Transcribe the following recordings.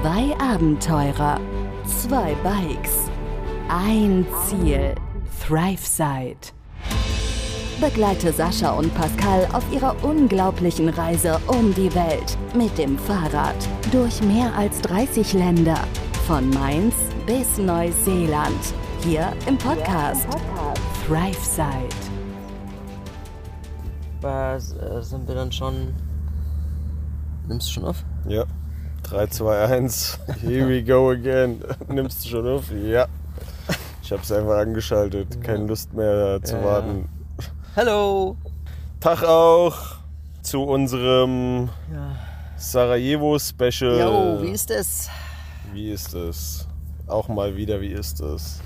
Zwei Abenteurer, zwei Bikes, ein Ziel. ThriveSide. Begleite Sascha und Pascal auf ihrer unglaublichen Reise um die Welt mit dem Fahrrad durch mehr als 30 Länder. Von Mainz bis Neuseeland. Hier im Podcast ThriveSide. Was äh, sind wir dann schon. Nimmst du schon auf? Ja. 3, 2, 1. Here we go again. Nimmst du schon auf? Ja. Ich habe es einfach angeschaltet. Keine Lust mehr zu Ja. warten. Hallo! Tag auch zu unserem Ja. Sarajevo-Special. Jo, wie ist es? Wie ist es? Auch mal wieder, wie ist es?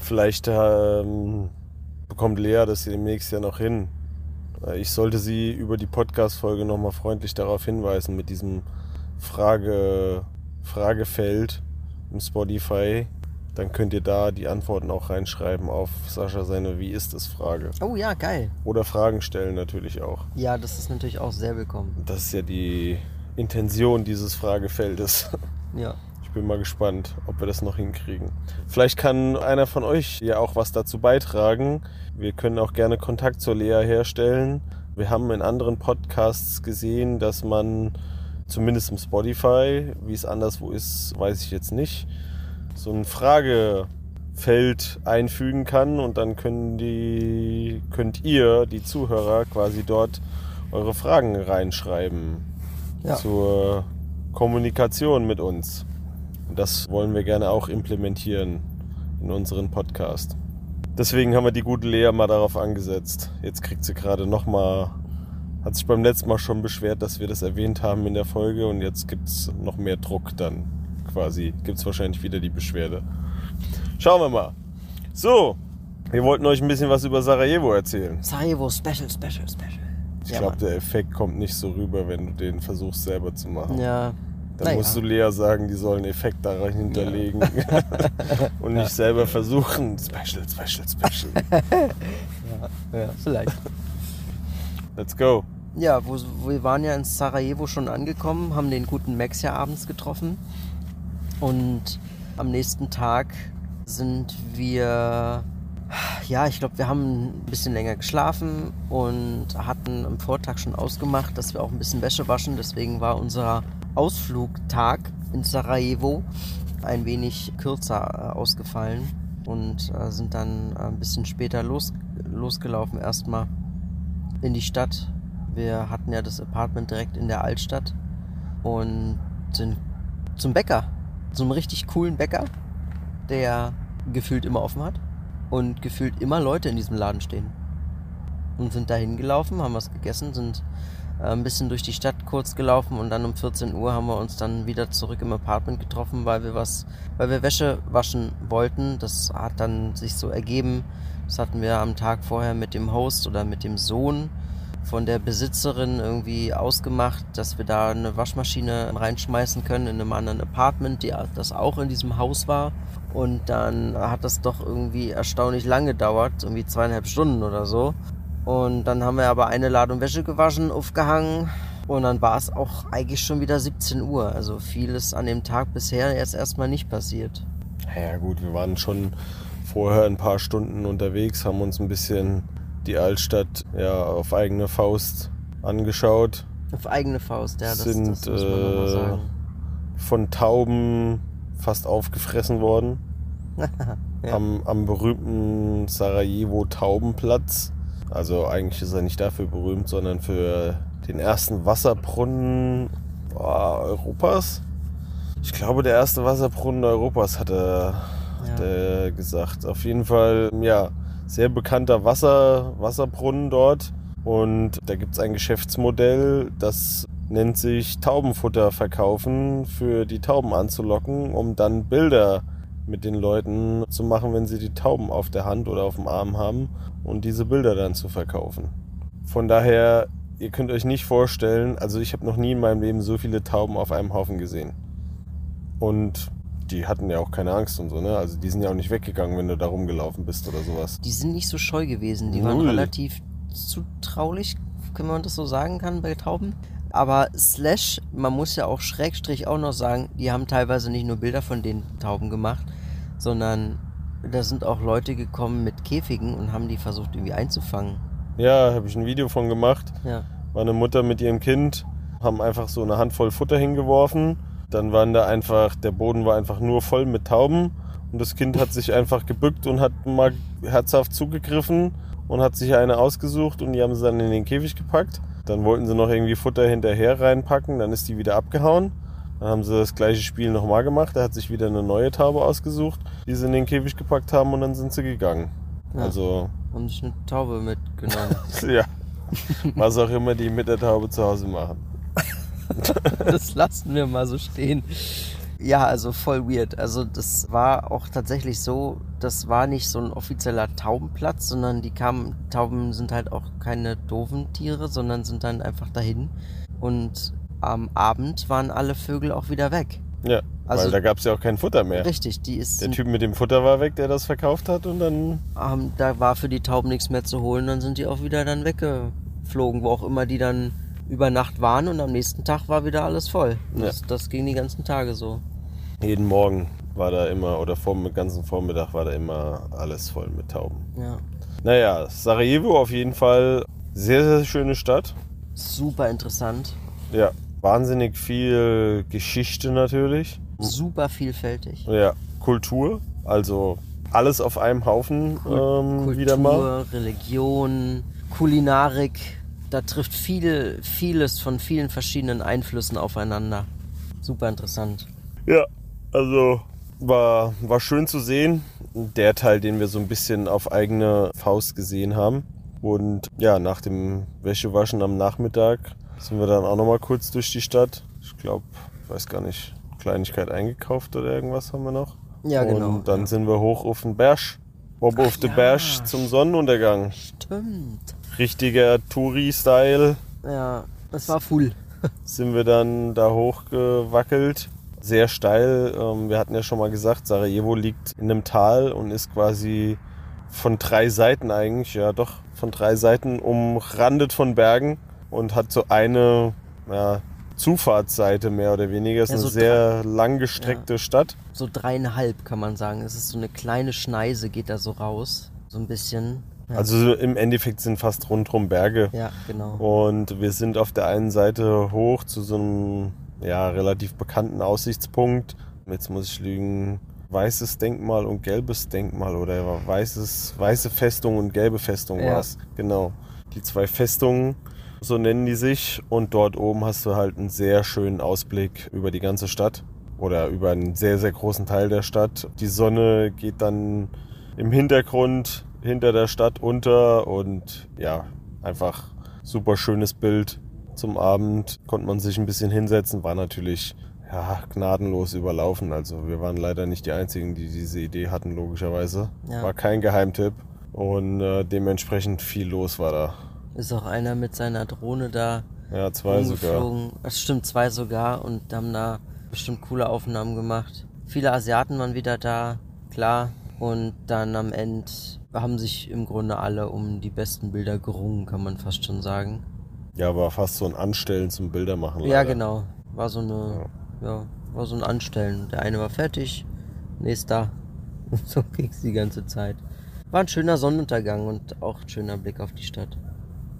Vielleicht ähm, bekommt Lea das demnächst ja noch hin. Äh, Ich sollte sie über die Podcast-Folge nochmal freundlich darauf hinweisen mit diesem Frage, Fragefeld im Spotify. Dann könnt ihr da die Antworten auch reinschreiben auf Sascha seine Wie ist es Frage. Oh ja, geil. Oder Fragen stellen natürlich auch. Ja, das ist natürlich auch sehr willkommen. Das ist ja die Intention dieses Fragefeldes. Ja. Ich bin mal gespannt, ob wir das noch hinkriegen. Vielleicht kann einer von euch ja auch was dazu beitragen. Wir können auch gerne Kontakt zur Lea herstellen. Wir haben in anderen Podcasts gesehen, dass man zumindest im Spotify, wie es anderswo ist, weiß ich jetzt nicht, so ein Fragefeld einfügen kann und dann können die, könnt ihr, die Zuhörer, quasi dort eure Fragen reinschreiben Ja. zur Kommunikation mit uns. Und das wollen wir gerne auch implementieren in unseren Podcast. Deswegen haben wir die gute Lea mal darauf angesetzt. Jetzt kriegt sie gerade nochmal, hat sich beim letzten Mal schon beschwert, dass wir das erwähnt haben in der Folge und jetzt gibt es noch mehr Druck dann quasi. Gibt es wahrscheinlich wieder die Beschwerde. Schauen wir mal. So, wir wollten euch ein bisschen was über Sarajevo erzählen. Sarajevo Special, Special, Special. Ich Ja, glaube, der Effekt kommt nicht so rüber, wenn du den versuchst selber zu machen. Ja. Dann Naja. musst du Lea sagen, die sollen einen Effekt daran hinterlegen und nicht selber versuchen. Special, special, special. Ja, vielleicht. Let's go. Ja, wo, wir waren ja in Sarajevo schon angekommen, haben den guten Max ja abends getroffen. Und am nächsten Tag sind wir, ja, ich glaube, wir haben ein bisschen länger geschlafen und hatten am Vortag schon ausgemacht, dass wir auch ein bisschen Wäsche waschen. Deswegen war unser Ausflugtag in Sarajevo ein wenig kürzer äh, ausgefallen und äh, sind dann äh, ein bisschen später los, losgelaufen erstmal in die Stadt. Wir hatten ja das Apartment direkt in der Altstadt und sind zum Bäcker, zum richtig coolen Bäcker, der gefühlt immer offen hat und gefühlt immer Leute in diesem Laden stehen. Und sind da hingelaufen, haben was gegessen, sind äh, ein bisschen durch die Stadt kurz gelaufen und dann um 14 Uhr haben wir uns dann wieder zurück im Apartment getroffen, weil wir was, weil wir Wäsche waschen wollten. Das hat dann sich so ergeben. Das hatten wir am Tag vorher mit dem Host oder mit dem Sohn von der Besitzerin irgendwie ausgemacht, dass wir da eine Waschmaschine reinschmeißen können in einem anderen Apartment, die das auch in diesem Haus war. Und dann hat das doch irgendwie erstaunlich lang gedauert, irgendwie zweieinhalb Stunden oder so. Und dann haben wir aber eine Ladung Wäsche gewaschen, aufgehangen. Und dann war es auch eigentlich schon wieder 17 Uhr. Also vieles an dem Tag bisher jetzt erstmal nicht passiert. Ja gut, wir waren schon vorher ein paar Stunden unterwegs, haben uns ein bisschen die Altstadt ja, auf eigene Faust angeschaut. Auf eigene Faust, ja, das, Sind das muss man äh, sagen. von Tauben fast aufgefressen worden. Ja. am, am berühmten Sarajevo Taubenplatz. Also eigentlich ist er nicht dafür berühmt, sondern für den ersten Wasserbrunnen boah, Europas. Ich glaube, der erste Wasserbrunnen Europas hat er, hat Ja. er gesagt. Auf jeden Fall, ja, sehr bekannter Wasser, Wasserbrunnen dort. Und da gibt es ein Geschäftsmodell, das nennt sich Taubenfutter verkaufen, für die Tauben anzulocken, um dann Bilder mit den Leuten zu machen, wenn sie die Tauben auf der Hand oder auf dem Arm haben und diese Bilder dann zu verkaufen. Von daher, ihr könnt euch nicht vorstellen, also ich habe noch nie in meinem Leben so viele Tauben auf einem Haufen gesehen. Und die hatten ja auch keine Angst und so, ne? Also die sind ja auch nicht weggegangen, wenn du da rumgelaufen bist oder sowas. Die sind nicht so scheu gewesen. Die waren Null. relativ zutraulich, kann man das so sagen kann, bei Tauben. Aber Slash, man muss ja auch Schrägstrich auch noch sagen, die haben teilweise nicht nur Bilder von den Tauben gemacht, sondern da sind auch Leute gekommen mit Käfigen und haben die versucht irgendwie einzufangen. Ja, habe ich ein Video von gemacht. Ja. Meine Mutter mit ihrem Kind haben einfach so eine Handvoll Futter hingeworfen. Dann waren da einfach, der Boden war einfach nur voll mit Tauben. Und das Kind hat sich einfach gebückt und hat mal herzhaft zugegriffen und hat sich eine ausgesucht und die haben sie dann in den Käfig gepackt. Dann wollten sie noch irgendwie Futter hinterher reinpacken, dann ist die wieder abgehauen. Dann haben sie das gleiche Spiel nochmal gemacht. Er hat sich wieder eine neue Taube ausgesucht, die sie in den Käfig gepackt haben und dann sind sie gegangen. Ja. Also, Und sich eine Taube mitgenommen. ja. Was auch immer die mit der Taube zu Hause machen. das lassen wir mal so stehen. Ja, also voll weird. Also das war auch tatsächlich so, das war nicht so ein offizieller Taubenplatz, sondern die kamen, Tauben sind halt auch keine doofen Tiere, sondern sind dann einfach dahin. Und am Abend waren alle Vögel auch wieder weg. Ja, Also- weil da gab es ja auch kein Futter mehr. Richtig, die ist, Der Typ mit dem Futter war weg, der das verkauft hat und dann ähm, da war für die Tauben nichts mehr zu holen, dann sind die auch wieder dann weggeflogen, wo auch immer die dann über Nacht waren und am nächsten Tag war wieder alles voll. Ja. Das, das ging die ganzen Tage so. jeden Morgen war da immer, oder vor dem ganzen Vormittag war da immer alles voll mit Tauben. Ja. Naja, Sarajevo auf jeden Fall sehr, sehr schöne Stadt. Super interessant, Ja, wahnsinnig viel Geschichte natürlich. super vielfältig. Ja, Kultur, also alles auf einem Haufen ähm, Kultur, wieder mal. Religion, Kulinarik, da trifft viel, vieles von vielen verschiedenen Einflüssen aufeinander. Super interessant. Ja, also war, war schön zu sehen. Der Teil, den wir so ein bisschen auf eigene Faust gesehen haben. Und ja, nach dem Wäschewaschen am Nachmittag sind wir dann auch nochmal kurz durch die Stadt. Ich glaube, weiß gar nicht, Kleinigkeit eingekauft oder irgendwas haben wir noch. Ja, genau. Und dann sind wir hoch auf den Berg. Bob auf den ja. Berg zum Sonnenuntergang. Stimmt. Richtiger Touri-Style Ja, es war full. sind wir dann da hochgewackelt. Sehr steil. Ähm, Wir hatten ja schon mal gesagt, Sarajevo liegt in einem Tal und ist quasi von drei Seiten eigentlich, ja doch, von drei Seiten umrandet von Bergen und hat so eine ja, Zufahrtsseite mehr oder weniger. Es ist Ja, eine so sehr langgestreckte Stadt. So dreieinhalb kann man sagen. Es ist so eine kleine Schneise, geht da so raus. So ein bisschen. Ja, Also im Endeffekt sind fast rundherum Berge. ja genau. Und wir sind auf der einen Seite hoch zu so einem ja, relativ bekannten Aussichtspunkt. Jetzt muss ich lügen, weißes Denkmal und gelbes Denkmal oder weißes, weiße Festung und gelbe Festung Ja. war es. Genau. Die zwei Festungen, so nennen die sich. Und dort oben hast du halt einen sehr schönen Ausblick über die ganze Stadt oder über einen sehr, sehr großen Teil der Stadt. Die Sonne geht dann im Hintergrund hinter der Stadt unter und ja, einfach super schönes Bild. Zum Abend konnte man sich ein bisschen hinsetzen, war natürlich ja, gnadenlos überlaufen. Also wir waren leider nicht die Einzigen, die diese Idee hatten, logischerweise. Ja. War kein Geheimtipp und äh, dementsprechend viel los war da. Ist auch einer mit seiner Drohne da Ja, zwei sogar. Das stimmt, zwei sogar und haben da bestimmt coole Aufnahmen gemacht. Viele Asiaten waren wieder da, klar. Und dann am Ende haben sich im Grunde alle um die besten Bilder gerungen, kann man fast schon sagen. Ja, war fast so ein Anstellen zum Bildermachen. Ja, leider. genau. War so eine, ja, war so ein Anstellen. Der eine war fertig, nächster. Und so ging's die ganze Zeit. War ein schöner Sonnenuntergang und auch ein schöner Blick auf die Stadt.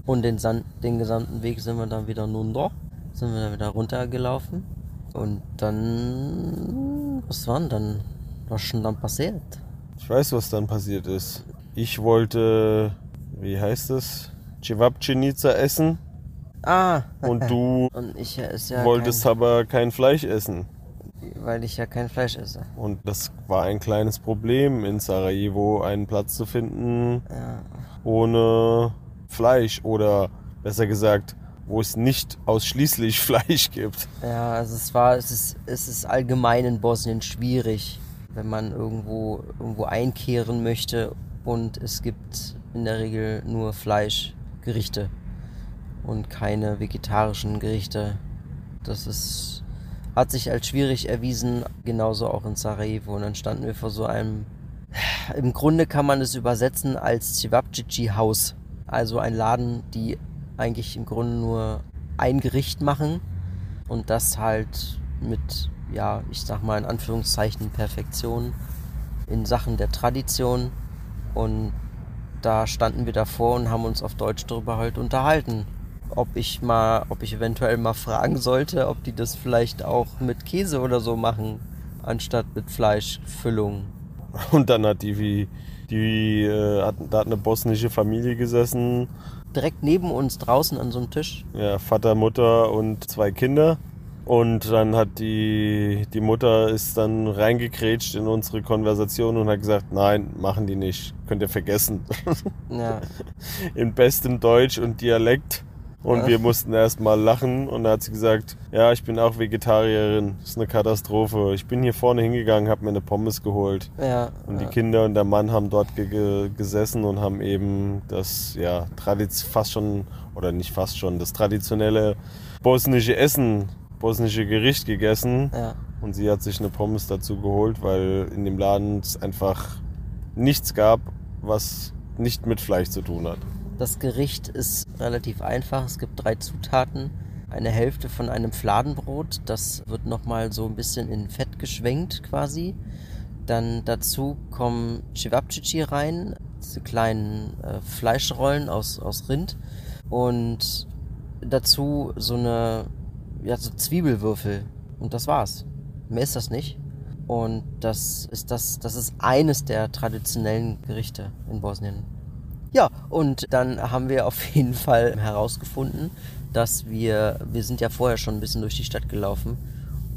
Und den, Sand, den gesamten Weg sind wir dann wieder runter. Sind wir dann wieder runtergelaufen. Und dann, was war denn dann? Was ist denn dann passiert? Ich weiß, was dann passiert ist. Ich wollte, wie heißt es, Cevapcinica essen Ah, und du und ja wolltest aber kein Fleisch essen. kein, weil ich ja kein Fleisch esse. Und das war ein kleines Problem in Sarajevo, einen Platz zu finden Ja. ohne Fleisch oder besser gesagt, wo es nicht ausschließlich Fleisch gibt. Ja, also es war, es ist, es ist allgemein in Bosnien schwierig, wenn man irgendwo, irgendwo einkehren möchte und es gibt in der Regel nur Fleischgerichte und keine vegetarischen Gerichte. Das ist, hat sich als schwierig erwiesen, genauso auch in Sarajevo. Und dann standen wir vor so einem, im Grunde kann man es übersetzen als Cevapcici Haus. Also ein Laden, die eigentlich im Grunde nur ein Gericht machen und das halt mit, ja, ich sag mal in Anführungszeichen Perfektion in Sachen der Tradition. Und da standen wir davor und haben uns auf Deutsch darüber halt unterhalten. Ob ich mal, ob ich eventuell mal fragen sollte, ob die das vielleicht auch mit Käse oder so machen, anstatt mit Fleischfüllung. Und dann hat die wie die äh, hat, da hat eine bosnische Familie gesessen. Direkt neben uns draußen an so einem Tisch. Ja, Vater, Mutter und zwei Kinder. Und dann hat die, die Mutter ist dann reingekrätscht in unsere Konversation und hat gesagt, nein, machen die nicht. Könnt ihr vergessen. Ja. In bestem Deutsch und Dialekt. Und Ja. wir mussten erst mal lachen und dann hat sie gesagt, ja, ich bin auch Vegetarierin. Das ist eine Katastrophe. Ich bin hier vorne hingegangen, habe mir eine Pommes geholt. Ja. Und die. Kinder und der Mann haben dort ge gesessen und haben eben das, ja, Tradiz fast schon, oder nicht fast schon, das traditionelle bosnische Essen, bosnische Gericht gegessen. ja. Und sie hat sich eine Pommes dazu geholt, weil in dem Laden es einfach nichts gab, was nicht mit Fleisch zu tun hat. Das Gericht ist relativ einfach. Es gibt drei Zutaten. Eine Hälfte von einem Fladenbrot, das wird nochmal so ein bisschen in Fett geschwenkt quasi. Dann dazu kommen Cevapcici rein, diese kleinen äh, Fleischrollen aus, aus Rind. Und dazu so eine, ja, so Zwiebelwürfel. Und das war's. Mehr ist das nicht. Und das ist das, das ist eines der traditionellen Gerichte in Bosnien. Ja, und dann haben wir auf jeden Fall herausgefunden, dass wir, wir sind ja vorher schon ein bisschen durch die Stadt gelaufen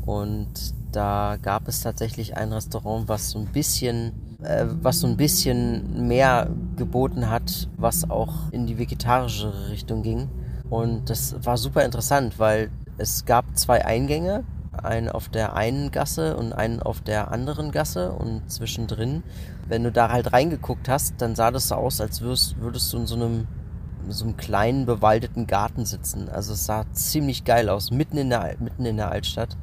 und da gab es tatsächlich ein Restaurant, was so ein bisschen, äh, was so ein bisschen mehr geboten hat, was auch in die vegetarische Richtung ging. Und das war super interessant, weil es gab zwei Eingänge, einen auf der einen Gasse und einen auf der anderen Gasse und zwischendrin, wenn du da halt reingeguckt hast, dann sah das so aus, als würdest, würdest du in so einem, so einem kleinen bewaldeten Garten sitzen. Also es sah ziemlich geil aus, mitten in der, mitten in der Altstadt.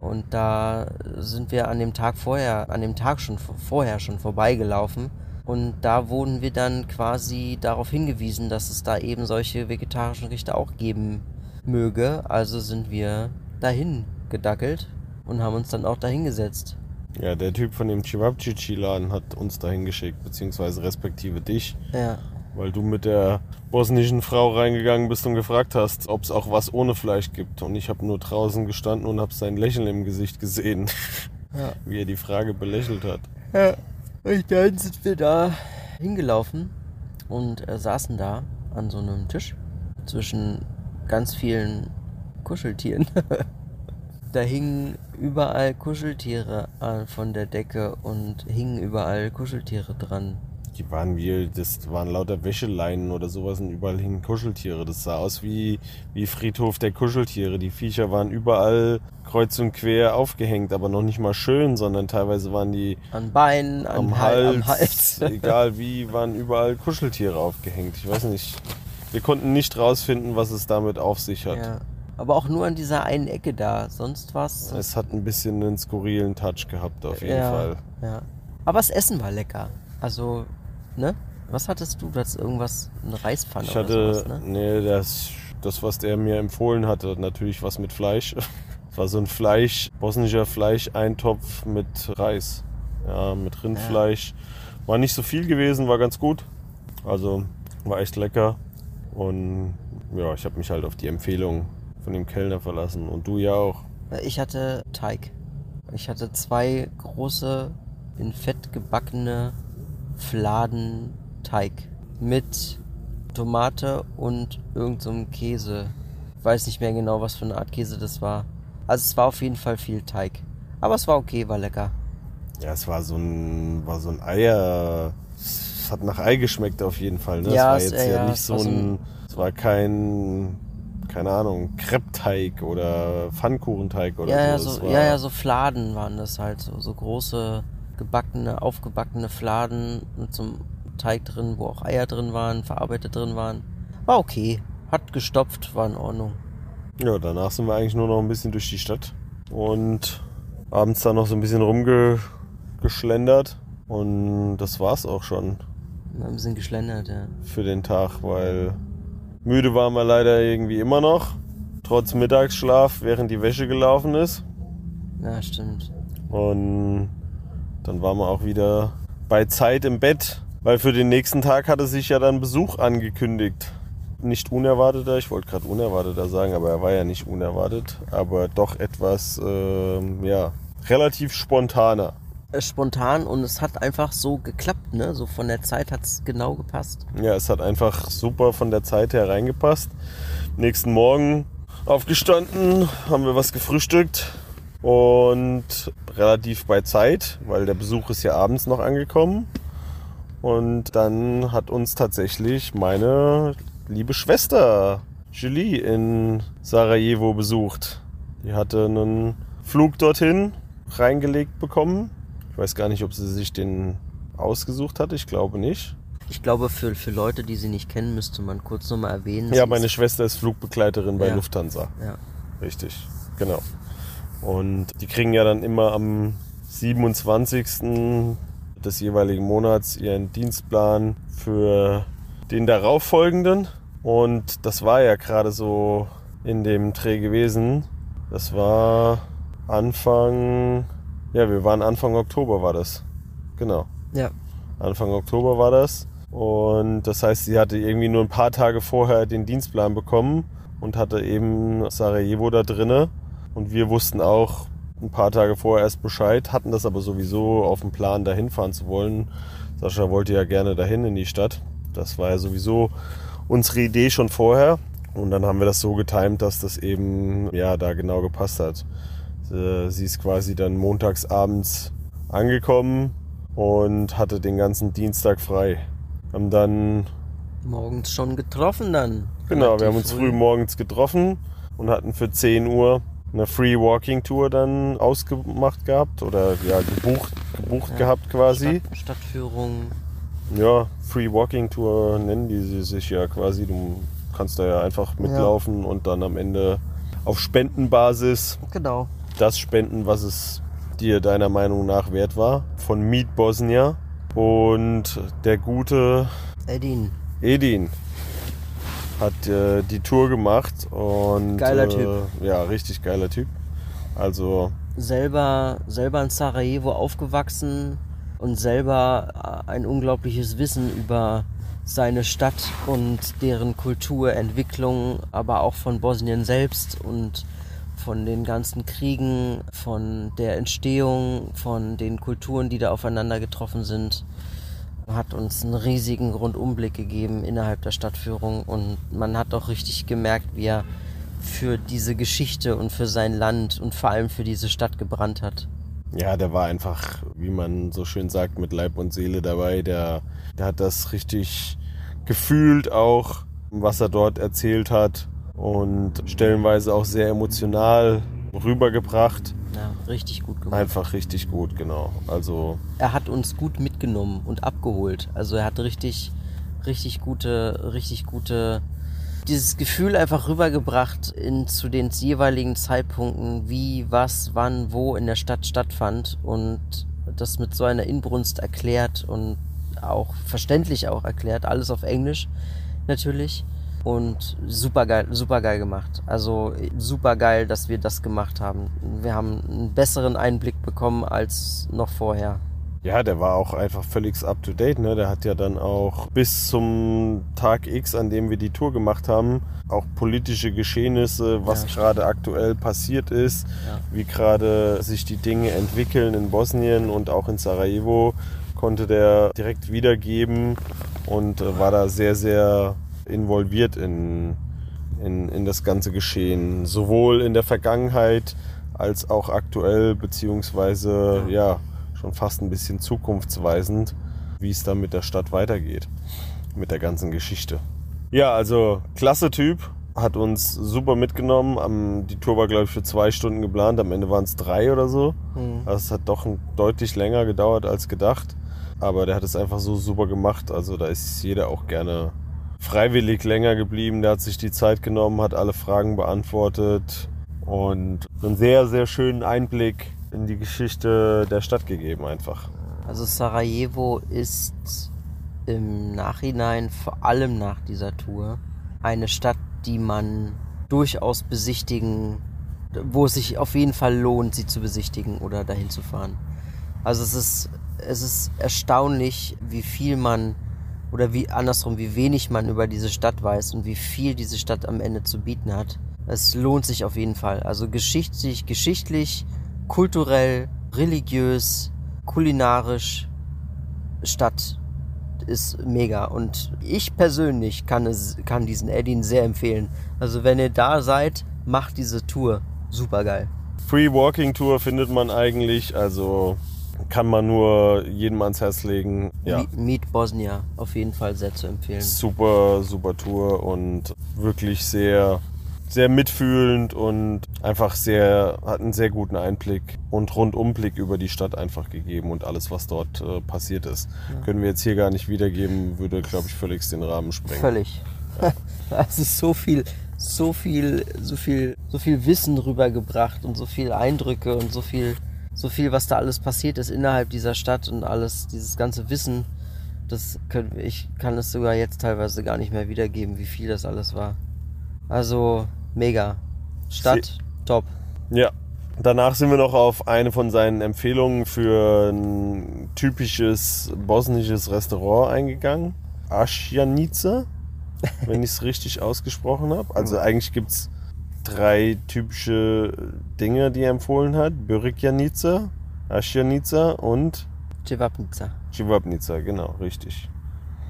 Und da sind wir an dem Tag vorher, an dem Tag schon vorher schon vorbeigelaufen. Und da wurden wir dann quasi darauf hingewiesen, dass es da eben solche vegetarischen Gerichte auch geben möge. Also sind wir dahin gedackelt und haben uns dann auch dahin gesetzt. Ja, der Typ von dem Cevapcici-Laden hat uns dahin geschickt, beziehungsweise respektive dich, Ja, weil du mit der bosnischen Frau reingegangen bist und gefragt hast, ob es auch was ohne Fleisch gibt. Und ich habe nur draußen gestanden und habe sein Lächeln im Gesicht gesehen, ja. wie er die Frage belächelt hat. Ja, und dann sind wir da hingelaufen und äh, saßen da an so einem Tisch zwischen ganz vielen Kuscheltieren. da hingen überall Kuscheltiere an von der Decke und hingen überall Kuscheltiere dran. Die waren wie, das waren lauter Wäscheleinen oder sowas und überall hingen Kuscheltiere. Das sah aus wie, wie Friedhof der Kuscheltiere. Die Viecher waren überall kreuz und quer aufgehängt, aber noch nicht mal schön, sondern teilweise waren die An Beinen, an am Hal- Hals, am Hals. egal wie, waren überall Kuscheltiere aufgehängt. Ich weiß nicht. Wir konnten nicht rausfinden, was es damit auf sich hat. ja. Aber auch nur an dieser einen Ecke da. Sonst was. Es hat ein bisschen einen skurrilen Touch gehabt, auf jeden ja, Fall. Ja. Aber das Essen war lecker. Also, ne? Was hattest du? Du hattest irgendwas, eine Reispfanne Ich oder hatte, sowas, ne? nee, das, das, was der mir empfohlen hatte, natürlich was mit Fleisch. Es war so ein Fleisch, bosnischer Fleischeintopf mit Reis. Ja, mit Rindfleisch. War nicht so viel gewesen, war ganz gut. Also war echt lecker. Und ja, ich habe mich halt auf die Empfehlung von dem Kellner verlassen. Und du ja auch. Ich hatte Teig. Ich hatte zwei große, in Fett gebackene Fladen Teig mit Tomate und irgendeinem so Käse. Ich weiß nicht mehr genau, was für eine Art Käse das war. Also es war auf jeden Fall viel Teig. Aber es war okay, war lecker. Ja, es war so ein, war so ein Eier. Es hat nach Ei geschmeckt auf jeden Fall. Ne? Ja, es war jetzt äh, ja, ja, nicht so ein, es war kein, keine Ahnung, Kreppteig oder Pfannkuchenteig oder Ja, ja, so. Es so, ja, ja, so Fladen waren das halt. So, so große, gebackene, aufgebackene Fladen mit so einem Teig drin, wo auch Eier drin waren, verarbeitet drin waren. War okay. Hat gestopft, war in Ordnung. Ja, danach sind wir eigentlich nur noch ein bisschen durch die Stadt und abends dann noch so ein bisschen rumgeschlendert und das war's auch schon Wir haben ein bisschen geschlendert, ja. für den Tag, weil müde waren wir leider irgendwie immer noch. trotz Mittagsschlaf, während die Wäsche gelaufen ist. Ja, stimmt. Und dann waren wir auch wieder bei Zeit im Bett, weil für den nächsten Tag hatte sich ja dann Besuch angekündigt. Nicht unerwarteter, ich wollte gerade unerwarteter sagen, aber er war ja nicht unerwartet, aber doch etwas, äh, ja, relativ spontaner. Äh, spontan und es hat einfach so geklappt, ne? So von der Zeit hat es genau gepasst. Ja, es hat einfach super von der Zeit her reingepasst. Nächsten Morgen aufgestanden, haben wir was gefrühstückt und relativ bei Zeit, weil der Besuch ist ja abends noch angekommen. Und dann hat uns tatsächlich meine liebe Schwester Julie in Sarajevo besucht. Die hatte einen Flug dorthin reingelegt bekommen. Ich weiß gar nicht, ob sie sich den ausgesucht hatte. Ich glaube nicht. Ich glaube, für, für Leute, die sie nicht kennen, müsste man kurz nochmal erwähnen. Ja, meine Schwester ist Flugbegleiterin bei Ja. Lufthansa. Ja. Richtig, genau. Und die kriegen ja dann immer am 27. des jeweiligen Monats ihren Dienstplan für den darauffolgenden. Und das war ja gerade so in dem Dreh gewesen. Das war Anfang, ja, wir waren Anfang Oktober war das. Genau. ja. Anfang Oktober war das. Und das heißt, sie hatte irgendwie nur ein paar Tage vorher den Dienstplan bekommen und hatte eben Sarajevo da drinne. Und wir wussten auch ein paar Tage vorher erst Bescheid, hatten das aber sowieso auf dem Plan, dahin fahren zu wollen. Sascha wollte ja gerne dahin in die Stadt. Das war ja sowieso unsere Idee schon vorher. Und dann haben wir das so getimt, dass das eben ja da genau gepasst hat. Äh, Sie ist quasi dann montags abends angekommen und hatte den ganzen Dienstag frei. Haben dann, Morgens schon getroffen dann. genau, wir haben uns früh morgens getroffen und hatten für 10 Uhr eine Free Walking Tour dann ausgemacht gehabt oder ja gebucht, gebucht Ja. gehabt quasi. Stadt, Stadtführung. Ja, Free Walking Tour nennen die sie sich ja quasi. Du kannst da ja einfach mitlaufen und dann am Ende auf Spendenbasis Genau. Das spenden, was es dir deiner Meinung nach wert war. Von Meet Bosnia und der gute Edin. Edin hat äh, die Tour gemacht und Geiler äh, Typ. Ja, richtig geiler Typ. Also Selber, selber in Sarajevo aufgewachsen und selber äh, ein unglaubliches Wissen über seine Stadt und deren Kultur, Entwicklung, aber auch von Bosnien selbst und von den ganzen Kriegen, von der Entstehung, von den Kulturen, die da aufeinander getroffen sind, hat uns einen riesigen Rundumblick gegeben innerhalb der Stadtführung und man hat auch richtig gemerkt, wie er für diese Geschichte und für sein Land und vor allem für diese Stadt gebrannt hat. Ja, der war einfach, wie man so schön sagt, mit Leib und Seele dabei. Der, der hat das richtig gefühlt auch, was er dort erzählt hat und stellenweise auch sehr emotional rübergebracht. Ja, richtig gut gemacht. Einfach richtig gut, genau. Also Er hat uns gut mitgenommen und abgeholt. Also er hat richtig, richtig gute, richtig gute, dieses Gefühl einfach rübergebracht in, zu den jeweiligen Zeitpunkten, wie, was, wann, wo in der Stadt stattfand und das mit so einer Inbrunst erklärt und auch verständlich auch erklärt, alles auf Englisch natürlich und super geil, super geil gemacht. Also super geil, dass wir das gemacht haben. Wir haben einen besseren Einblick bekommen als noch vorher. Ja, der war auch einfach völlig up to date. Ne? Der hat ja dann auch bis zum Tag X, an dem wir die Tour gemacht haben, auch politische Geschehnisse, was Ja, gerade aktuell passiert ist, Ja. wie gerade sich die Dinge entwickeln in Bosnien und auch in Sarajevo, konnte der direkt wiedergeben und äh, war da sehr, sehr involviert in, in, in das ganze Geschehen. Sowohl in der Vergangenheit als auch aktuell, beziehungsweise ja, schon fast ein bisschen zukunftsweisend, wie es dann mit der Stadt weitergeht, mit der ganzen Geschichte. Ja, also klasse Typ, hat uns super mitgenommen. Am, die Tour war, glaube ich, für zwei Stunden geplant, am Ende waren es drei oder so. Hm. Also es hat doch ein, deutlich länger gedauert als gedacht. Aber der hat es einfach so super gemacht. Also da ist jeder auch gerne freiwillig länger geblieben. Der hat sich die Zeit genommen, hat alle Fragen beantwortet und einen sehr, sehr schönen Einblick in die Geschichte der Stadt gegeben einfach. Also Sarajevo ist im Nachhinein, vor allem nach dieser Tour, eine Stadt, die man durchaus besichtigen, wo es sich auf jeden Fall lohnt, sie zu besichtigen oder dahin zu fahren. Also es ist, es ist erstaunlich, wie viel man oder wie andersrum, wie wenig man über diese Stadt weiß und wie viel diese Stadt am Ende zu bieten hat. Es lohnt sich auf jeden Fall. Also geschichtlich, geschichtlich, kulturell, religiös, kulinarisch, Stadt ist mega. Und ich persönlich kann, es, kann diesen Eddin sehr empfehlen. Also wenn ihr da seid, macht diese Tour. Super geil. Free Walking Tour findet man eigentlich, also kann man nur jedem ans Herz legen. Ja. Meet Bosnia, auf jeden Fall sehr zu empfehlen. Super, super Tour und wirklich sehr, sehr mitfühlend und einfach sehr, hat einen sehr guten Einblick und Rundumblick über die Stadt einfach gegeben und alles, was dort äh, passiert ist. Ja. Können wir jetzt hier gar nicht wiedergeben, würde, glaube ich, völlig den Rahmen sprengen. Völlig. Ja. es ist so viel, so viel, so viel, so viel Wissen rübergebracht und so viel Eindrücke und so viel so viel, was da alles passiert ist innerhalb dieser Stadt und alles, dieses ganze Wissen, das können, ich kann es sogar jetzt teilweise gar nicht mehr wiedergeben, wie viel das alles war. Also mega. Stadt, Sie top. Ja. Danach sind wir noch auf eine von seinen Empfehlungen für ein typisches bosnisches Restaurant eingegangen. Asjanica, wenn ich es richtig ausgesprochen habe. Also eigentlich gibt es drei typische Dinge, die er empfohlen hat. Börikjanica, Asjanica und Cevapnica. Cevapnica, genau, richtig.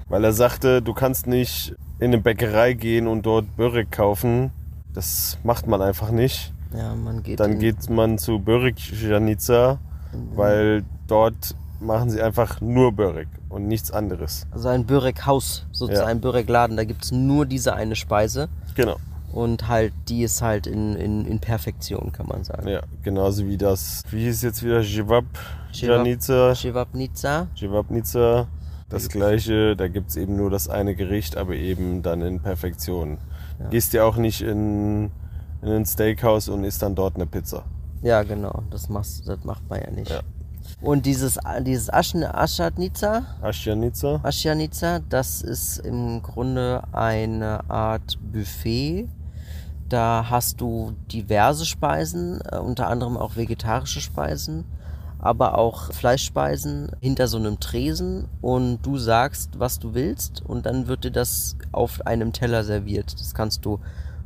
Weil er sagte, du kannst nicht in eine Bäckerei gehen und dort Börek kaufen. Das macht man einfach nicht. Ja, man geht Dann geht man zu Börikjanica, mhm. weil dort machen sie einfach nur Börek und nichts anderes. Also ein Börek-Haus, sozusagen ja. ein Börek-Laden. Da gibt es nur diese eine Speise. Genau und halt die ist halt in, in, in Perfektion, kann man sagen. Ja, genauso wie das, wie hieß jetzt wieder Jivab, Janica? Jivabnica. Jivabnica, das gleiche, da gibt es eben nur das eine Gericht, aber eben dann in Perfektion. Ja. Gehst ja auch nicht in, in ein Steakhouse und isst dann dort eine Pizza. Ja, genau, das, machst, das macht man ja nicht. Ja. Und dieses, dieses Aschatnica, Aschjanica. Aschjanica, das ist im Grunde eine Art Buffet da hast du diverse Speisen, äh, unter anderem auch vegetarische Speisen, aber auch Fleischspeisen hinter so einem Tresen und du sagst, was du willst und dann wird dir das auf einem Teller serviert. Das kannst du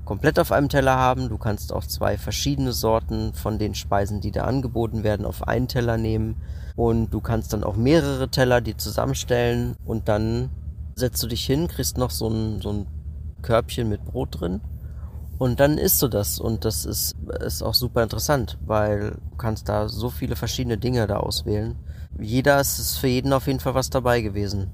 komplett auf einem Teller haben. Du kannst auch zwei verschiedene Sorten von den Speisen, die da angeboten werden, auf einen Teller nehmen. Und du kannst dann auch mehrere Teller dir zusammenstellen und dann setzt du dich hin, kriegst noch so ein, so ein Körbchen mit Brot drin und dann isst du das und das ist, ist auch super interessant, weil du kannst da so viele verschiedene Dinge da auswählen. Jeder ist, ist für jeden auf jeden Fall was dabei gewesen.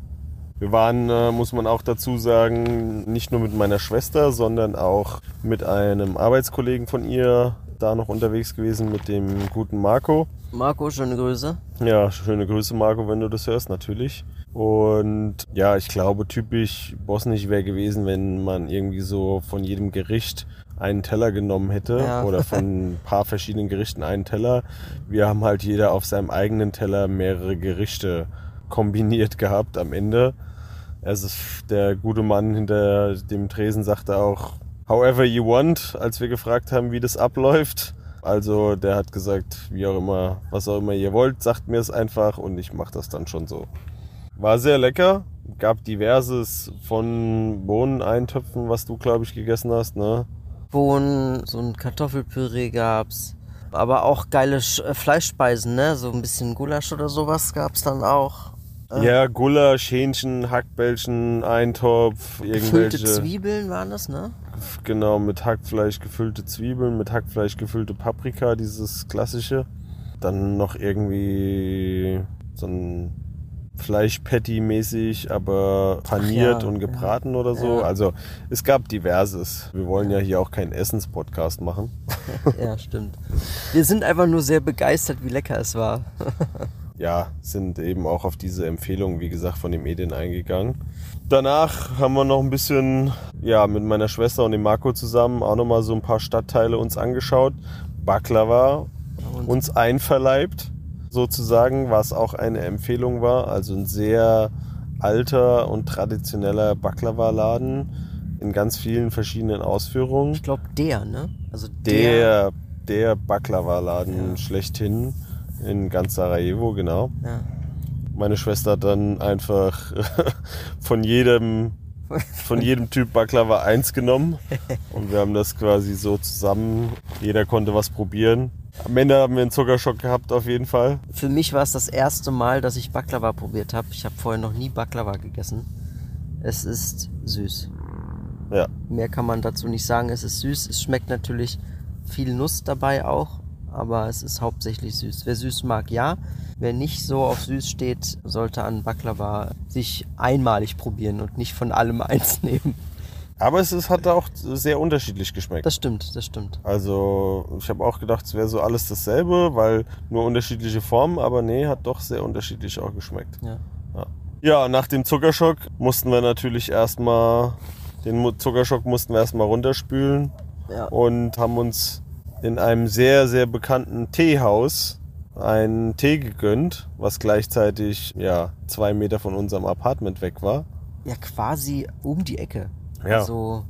Wir waren, äh, muss man auch dazu sagen, nicht nur mit meiner Schwester, sondern auch mit einem Arbeitskollegen von ihr da noch unterwegs gewesen, mit dem guten Marco. Marco, schöne Grüße. Ja, schöne Grüße, Marco, wenn du das hörst, natürlich. Und ja, ich glaube, typisch bosnisch wäre gewesen, wenn man irgendwie so von jedem Gericht einen Teller genommen hätte ja. oder von ein paar verschiedenen Gerichten einen Teller. Wir haben halt jeder auf seinem eigenen Teller mehrere Gerichte kombiniert gehabt am Ende. Also der gute Mann hinter dem Tresen sagte auch, however you want, als wir gefragt haben, wie das abläuft. Also der hat gesagt, wie auch immer, was auch immer ihr wollt, sagt mir es einfach und ich mache das dann schon so. War sehr lecker. Gab diverses von Bohneneintöpfen, was du, glaube ich, gegessen hast, ne? Bohnen, so ein Kartoffelpüree gab's. Aber auch geile äh, Fleischspeisen, ne? So ein bisschen Gulasch oder sowas gab's dann auch. Äh, ja, Gulasch, Hähnchen, Hackbällchen, Eintopf, irgendwelche. Gefüllte Zwiebeln waren das, ne? Genau, mit Hackfleisch gefüllte Zwiebeln, mit Hackfleisch gefüllte Paprika, dieses klassische. Dann noch irgendwie so ein Fleischpatty-mäßig, aber paniert ja, und gebraten ja. oder so. Ja. Also es gab diverses. Wir wollen ja hier auch keinen Essenspodcast machen. ja, stimmt. Wir sind einfach nur sehr begeistert, wie lecker es war. ja, sind eben auch auf diese Empfehlung, wie gesagt, von dem Edin eingegangen. Danach haben wir noch ein bisschen, ja, mit meiner Schwester und dem Marco zusammen auch nochmal so ein paar Stadtteile uns angeschaut. Baklava uns einverleibt sozusagen, was auch eine Empfehlung war. Also ein sehr alter und traditioneller Baklava-Laden in ganz vielen verschiedenen Ausführungen. Ich glaube der, ne? Also Der, der Baklava-Laden Ja. schlechthin in ganz Sarajevo, genau. Ja. Meine Schwester hat dann einfach von jedem, von jedem Typ Baklava eins genommen und wir haben das quasi so zusammen. Jeder konnte was probieren. Am Ende haben wir einen Zuckerschock gehabt auf jeden Fall. Für mich war es das erste Mal, dass ich Baklava probiert habe. Ich habe vorher noch nie Baklava gegessen. Es ist süß. Ja, Mehr kann man dazu nicht sagen. Es ist süß. Es schmeckt natürlich viel Nuss dabei auch, aber es ist hauptsächlich süß. Wer süß mag, ja. Wer nicht so auf süß steht, sollte an Baklava sich einmalig probieren und nicht von allem eins nehmen. Aber es ist, hat auch sehr unterschiedlich geschmeckt. Das stimmt, das stimmt. Also ich habe auch gedacht, es wäre so alles dasselbe, weil nur unterschiedliche Formen, aber nee, hat doch sehr unterschiedlich auch geschmeckt. Ja. Ja, nach dem Zuckerschock mussten wir natürlich erstmal, den Zuckerschock mussten wir erstmal runterspülen Ja. und haben uns in einem sehr, sehr bekannten Teehaus einen Tee gegönnt, was gleichzeitig ja zwei Meter von unserem Apartment weg war. ja, quasi um die Ecke. Ja. Also,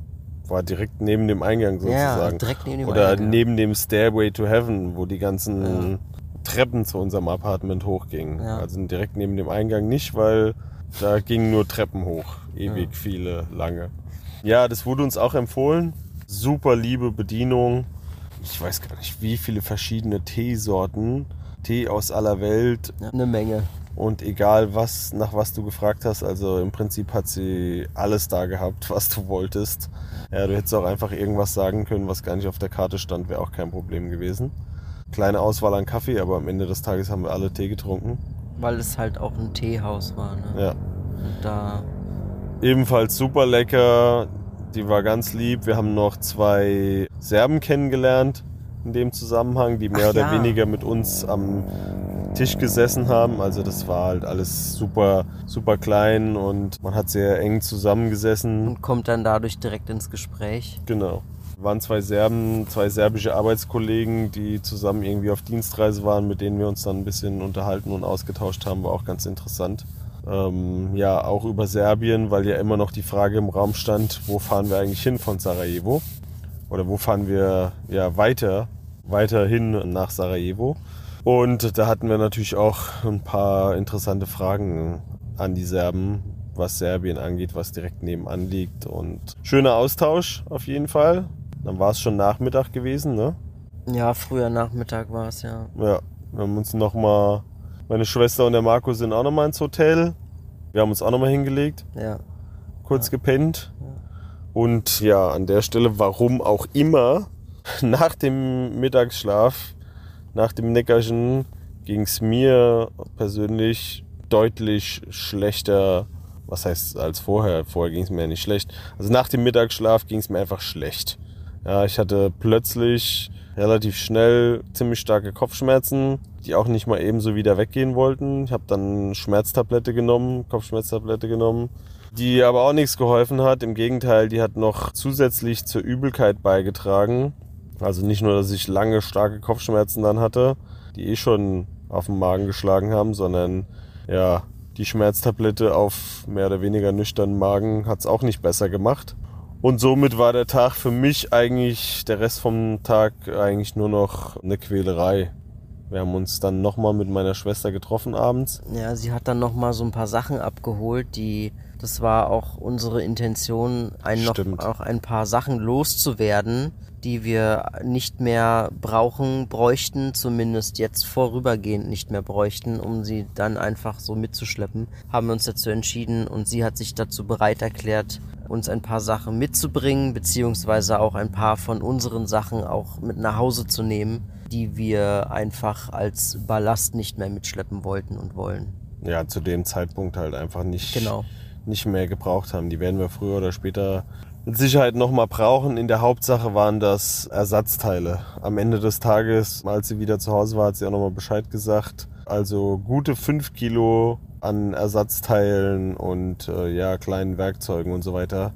War direkt neben dem Eingang ja, sozusagen. direkt neben dem Oder Eingang. neben dem Stairway to Heaven, wo die ganzen Ja. Treppen zu unserem Apartment hochgingen. Ja. Also direkt neben dem Eingang nicht, weil da gingen nur Treppen hoch. Ewig viele, lange. Ja, das wurde uns auch empfohlen. Super liebe Bedienung. Ich weiß gar nicht, wie viele verschiedene Teesorten. Tee aus aller Welt. Ja, eine Menge. Und egal was, nach was du gefragt hast, also im Prinzip hat sie alles da gehabt, was du wolltest. Ja, du hättest auch einfach irgendwas sagen können, was gar nicht auf der Karte stand, wäre auch kein Problem gewesen. Kleine Auswahl an Kaffee, aber am Ende des Tages haben wir alle Tee getrunken. Weil es halt auch ein Teehaus war. Ne? Ja. Und da, Ebenfalls super lecker, die war ganz lieb. Wir haben noch zwei Serben kennengelernt in dem Zusammenhang, die mehr Ach oder ja. weniger mit uns am Tisch gesessen haben. Also das war halt alles super, super klein und man hat sehr eng zusammengesessen. und kommt dann dadurch direkt ins Gespräch. Genau. Waren zwei Serben, zwei serbische Arbeitskollegen, die zusammen irgendwie auf Dienstreise waren, mit denen wir uns dann ein bisschen unterhalten und ausgetauscht haben, war auch ganz interessant. Ähm, ja, auch über Serbien, weil ja immer noch die Frage im Raum stand, wo fahren wir eigentlich hin von Sarajevo? Oder wo fahren wir ja weiter, weiter hin nach Sarajevo? Und da hatten wir natürlich auch ein paar interessante Fragen an die Serben, was Serbien angeht, was direkt nebenan liegt. Und schöner Austausch auf jeden Fall. Dann war es schon Nachmittag gewesen, ne? Ja, früher Nachmittag war es ja. Ja, wir haben uns nochmal, meine Schwester und der Marco sind auch nochmal ins Hotel. Wir haben uns auch nochmal hingelegt, Ja. kurz gepennt. Und ja, an der Stelle, warum auch immer, nach dem Mittagsschlaf, nach dem Neckerchen, ging es mir persönlich deutlich schlechter. Was heißt als vorher? Vorher ging es mir ja nicht schlecht. Also nach dem Mittagsschlaf ging es mir einfach schlecht. Ja, ich hatte plötzlich relativ schnell ziemlich starke Kopfschmerzen, die auch nicht mal ebenso wieder weggehen wollten. Ich habe dann Schmerztablette genommen, Kopfschmerztablette genommen, die aber auch nichts geholfen hat. Im Gegenteil, die hat noch zusätzlich zur Übelkeit beigetragen. Also nicht nur, dass ich lange starke Kopfschmerzen dann hatte, die eh schon auf den Magen geschlagen haben, sondern ja, die Schmerztablette auf mehr oder weniger nüchternen Magen hat's auch nicht besser gemacht. Und somit war der Tag für mich eigentlich, der Rest vom Tag eigentlich nur noch eine Quälerei. Wir haben uns dann nochmal mit meiner Schwester getroffen abends. Ja, sie hat dann noch mal so ein paar Sachen abgeholt, die das war auch unsere Intention, ein noch auch ein paar Sachen loszuwerden, die wir nicht mehr brauchen, bräuchten, zumindest jetzt vorübergehend nicht mehr bräuchten, um sie dann einfach so mitzuschleppen. Haben wir uns dazu entschieden und sie hat sich dazu bereit erklärt, uns ein paar Sachen mitzubringen, beziehungsweise auch ein paar von unseren Sachen auch mit nach Hause zu nehmen, die wir einfach als Ballast nicht mehr mitschleppen wollten und wollen. Ja, zu dem Zeitpunkt halt einfach nicht, Genau. Nicht mehr gebraucht haben. Die werden wir früher oder später mit Sicherheit nochmal brauchen. In der Hauptsache waren das Ersatzteile. Am Ende des Tages, als sie wieder zu Hause war, hat sie auch nochmal Bescheid gesagt. Also gute fünf Kilo an Ersatzteilen und äh, ja, kleinen Werkzeugen und so weiter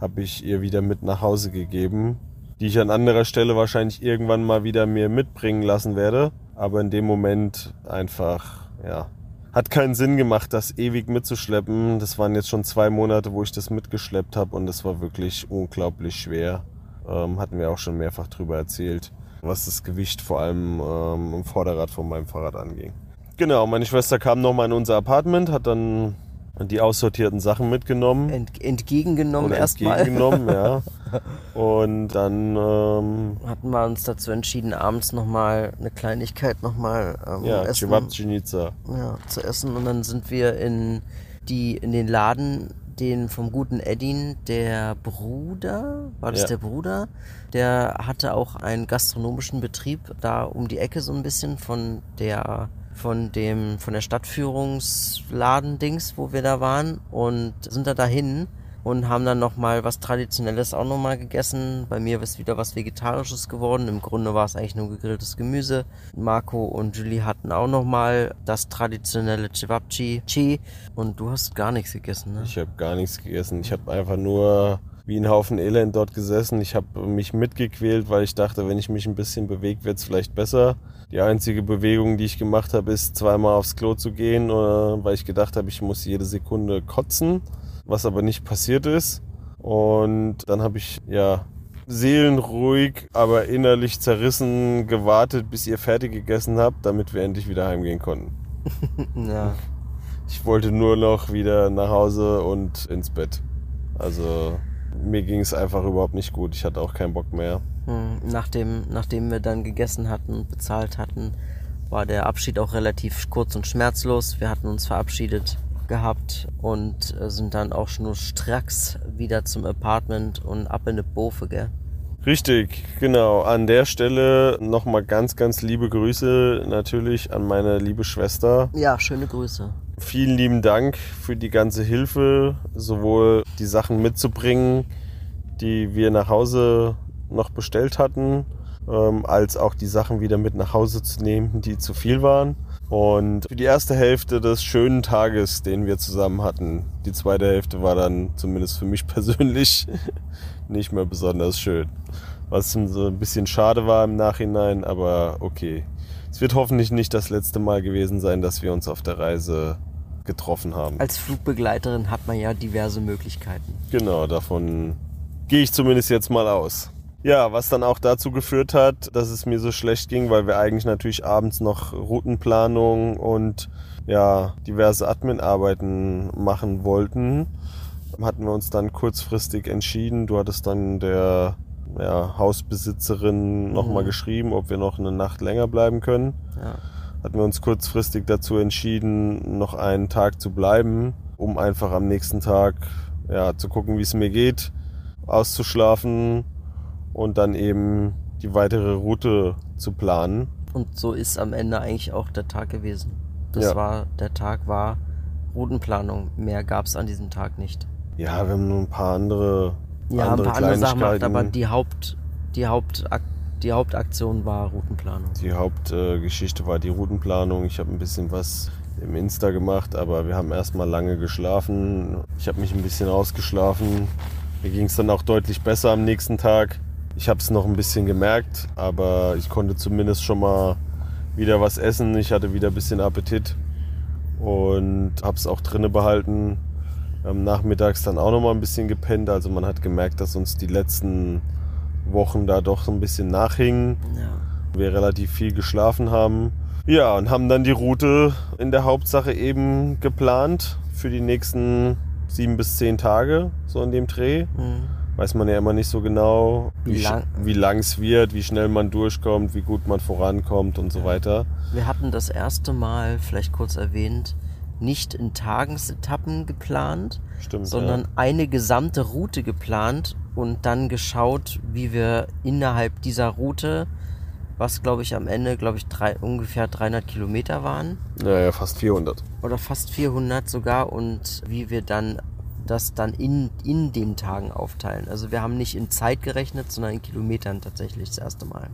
habe ich ihr wieder mit nach Hause gegeben, die ich an anderer Stelle wahrscheinlich irgendwann mal wieder mir mitbringen lassen werde. Aber in dem Moment einfach, ja, hat keinen Sinn gemacht, das ewig mitzuschleppen. Das waren jetzt schon zwei Monate, wo ich das mitgeschleppt habe und das war wirklich unglaublich schwer. Ähm, hatten wir auch schon mehrfach drüber erzählt, was das Gewicht vor allem ähm, im Vorderrad von meinem Fahrrad anging. Genau, meine Schwester kam nochmal in unser Apartment, hat dann die aussortierten Sachen mitgenommen. Ent, entgegengenommen erstmal. Entgegengenommen, ja. Und dann ähm, hatten wir uns dazu entschieden, abends nochmal eine Kleinigkeit nochmal ähm, ja, essen. Ja, zu essen. Und dann sind wir in, die, in den Laden, den vom guten Edin, der Bruder, war das Ja. der Bruder? Der hatte auch einen gastronomischen Betrieb da um die Ecke so ein bisschen von der von dem von der Stadtführungsladen-Dings, wo wir da waren und sind da dahin und haben dann noch mal was traditionelles auch noch mal gegessen. Bei mir ist wieder was vegetarisches geworden. Im Grunde war es eigentlich nur gegrilltes Gemüse. Marco und Julie hatten auch noch mal das traditionelle Cevapci Chi und du hast gar nichts gegessen, ne? Ich habe gar nichts gegessen. Ich habe einfach nur wie ein Haufen Elend dort gesessen. Ich habe mich mitgequält, weil ich dachte, wenn ich mich ein bisschen bewege, wird es vielleicht besser. Die einzige Bewegung, die ich gemacht habe, ist zweimal aufs Klo zu gehen, äh, weil ich gedacht habe, ich muss jede Sekunde kotzen, was aber nicht passiert ist. Und dann habe ich ja seelenruhig, aber innerlich zerrissen gewartet, bis ihr fertig gegessen habt, damit wir endlich wieder heimgehen konnten. Ja. Ich wollte nur noch wieder nach Hause und ins Bett. Also mir ging es einfach überhaupt nicht gut. Ich hatte auch keinen Bock mehr. Hm, Nachdem, nachdem wir dann gegessen hatten und bezahlt hatten, war der Abschied auch relativ kurz und schmerzlos. Wir hatten uns verabschiedet gehabt und äh, sind dann auch schon stracks wieder zum Apartment und ab in eine Bofe, gell? Richtig, genau. An der Stelle nochmal ganz, ganz liebe Grüße natürlich an meine liebe Schwester. Ja, schöne Grüße. Vielen lieben Dank für die ganze Hilfe, sowohl die Sachen mitzubringen, die wir nach Hause noch bestellt hatten, ähm, als auch die Sachen wieder mit nach Hause zu nehmen, die zu viel waren. Und für die erste Hälfte des schönen Tages, den wir zusammen hatten, die zweite Hälfte war dann zumindest für mich persönlich nicht mehr besonders schön. Was so ein bisschen schade war im Nachhinein, aber okay. Es wird hoffentlich nicht das letzte Mal gewesen sein, dass wir uns auf der Reise getroffen haben. Als Flugbegleiterin hat man ja diverse Möglichkeiten. Genau, davon gehe ich zumindest jetzt mal aus. Ja, was dann auch dazu geführt hat, dass es mir so schlecht ging, weil wir eigentlich natürlich abends noch Routenplanung und ja, diverse Admin-Arbeiten machen wollten, hatten wir uns dann kurzfristig entschieden. Du hattest dann der ja, Hausbesitzerin nochmal Mhm. geschrieben, ob wir noch eine Nacht länger bleiben können. Ja. Hatten wir uns kurzfristig dazu entschieden, noch einen Tag zu bleiben, um einfach am nächsten Tag ja, zu gucken, wie es mir geht, auszuschlafen und dann eben die weitere Route zu planen. Und so ist am Ende eigentlich auch der Tag gewesen. Das Ja. war, der Tag war Routenplanung. Mehr gab es an diesem Tag nicht. Ja, wir haben nur ein paar andere, Ja, ein andere paar andere Sachen gemacht, aber die Haupt, die Hauptak die Hauptaktion war Routenplanung. Die Hauptgeschichte war die Routenplanung. Ich habe ein bisschen was im Insta gemacht, aber wir haben erstmal lange geschlafen. Ich habe mich ein bisschen ausgeschlafen. Mir ging es dann auch deutlich besser am nächsten Tag. Ich habe es noch ein bisschen gemerkt, aber ich konnte zumindest schon mal wieder was essen. Ich hatte wieder ein bisschen Appetit und habe es auch drinne behalten. Ähm, nachmittags dann auch noch mal ein bisschen gepennt. Also man hat gemerkt, dass uns die letzten Wochen da doch so ein bisschen nachhingen Ja. wir relativ viel geschlafen haben. Ja, und haben dann die Route in der Hauptsache eben geplant für die nächsten sieben bis zehn Tage, so in dem Dreh. Hm. Weiß man ja immer nicht so genau, Wie lang- es wird, wie schnell man durchkommt, wie gut man vorankommt und so weiter. Wir hatten das erste Mal, vielleicht kurz erwähnt, nicht in Tagesetappen geplant, Stimmt. sondern ja. eine gesamte Route geplant und dann geschaut, wie wir innerhalb dieser Route, was glaube ich am Ende, glaube ich, drei, ungefähr 300 Kilometer waren, Naja, fast 400. oder fast 400 sogar und wie wir dann das dann in, in den Tagen aufteilen. Also wir haben nicht in Zeit gerechnet, sondern in Kilometern tatsächlich das erste Mal.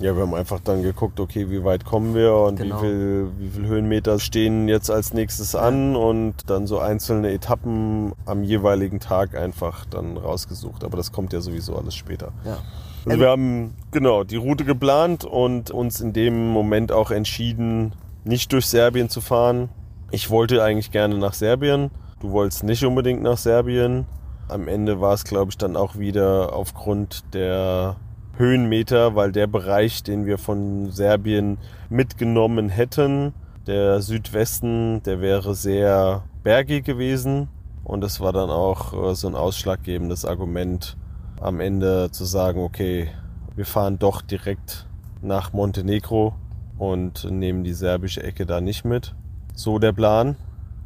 Ja, wir haben einfach dann geguckt, okay, wie weit kommen wir und Genau. wie, viel, wie viel Höhenmeter stehen jetzt als nächstes an und dann so einzelne Etappen am jeweiligen Tag einfach dann rausgesucht. Aber das kommt ja sowieso alles später. Ja. Also Ähm, wir haben genau die Route geplant und uns in dem Moment auch entschieden, nicht durch Serbien zu fahren, Ich wollte eigentlich gerne nach Serbien. Du wolltest nicht unbedingt nach Serbien. Am Ende war es, glaube ich, dann auch wieder aufgrund der Höhenmeter, weil der Bereich, den wir von Serbien mitgenommen hätten, der Südwesten, der wäre sehr bergig gewesen. Und es war dann auch äh, so ein ausschlaggebendes Argument am Ende zu sagen, okay, wir fahren doch direkt nach Montenegro und nehmen die serbische Ecke da nicht mit. So der Plan.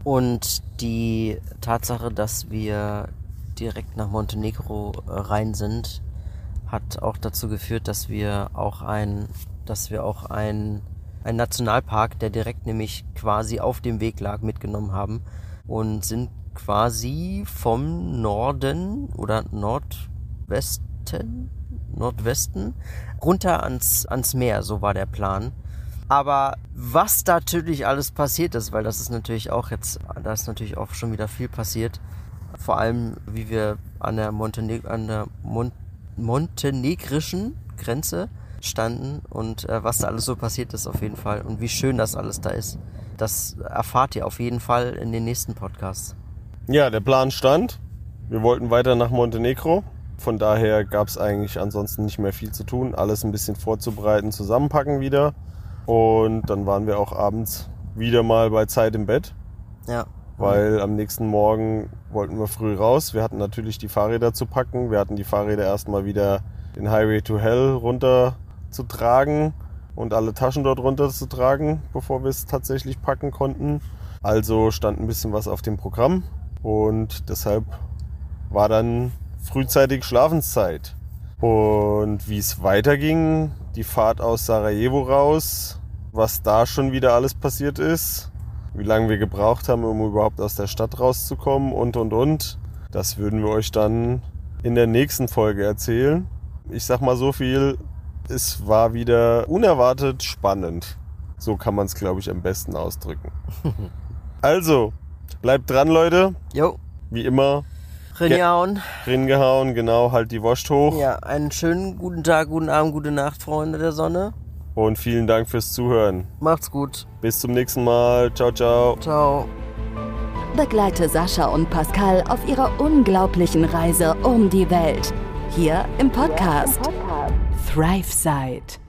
Und die Tatsache, dass wir direkt nach Montenegro äh, rein sind, hat auch dazu geführt, dass wir auch ein, dass wir auch ein, ein Nationalpark, der direkt nämlich quasi auf dem Weg lag, mitgenommen haben und sind quasi vom Norden oder Nordwesten, Nordwesten runter ans, ans Meer, so war der Plan. Aber was da natürlich alles passiert ist, weil das ist natürlich auch jetzt, da ist natürlich auch schon wieder viel passiert. Vor allem, wie wir an der, Monteneg an der Mon montenegrischen Grenze standen und äh, was da alles so passiert ist auf jeden Fall und wie schön das alles da ist. Das erfahrt ihr auf jeden Fall in den nächsten Podcasts. Ja, der Plan stand. Wir wollten weiter nach Montenegro. Von daher gab es eigentlich ansonsten nicht mehr viel zu tun. Alles ein bisschen vorzubereiten, zusammenpacken wieder. Und dann waren wir auch abends wieder mal bei Zeit im Bett. Ja. Weil am nächsten Morgen wollten wir früh raus. Wir hatten natürlich die Fahrräder zu packen. Wir hatten die Fahrräder erstmal wieder den Highway to Hell runter zu tragen und alle Taschen dort runter zu tragen, bevor wir es tatsächlich packen konnten. Also stand ein bisschen was auf dem Programm und deshalb war dann frühzeitig Schlafenszeit. Und wie es weiterging, die Fahrt aus Sarajevo raus, was da schon wieder alles passiert ist, wie lange wir gebraucht haben, um überhaupt aus der Stadt rauszukommen und und und, das würden wir euch dann in der nächsten Folge erzählen. Ich sag mal so viel, es war wieder unerwartet spannend. So kann man es, glaube ich, am besten ausdrücken. also, bleibt dran, Leute. Jo. Wie immer, Ringehauen. Ringehauen, genau, halt die Wurst hoch. Ja, einen schönen guten Tag, guten Abend, gute Nacht, Freunde der Sonne. Und vielen Dank fürs Zuhören. Macht's gut. Bis zum nächsten Mal. Ciao, ciao. Ciao. Begleite Sascha und Pascal auf ihrer unglaublichen Reise um die Welt. Hier im Podcast, Thrive Side.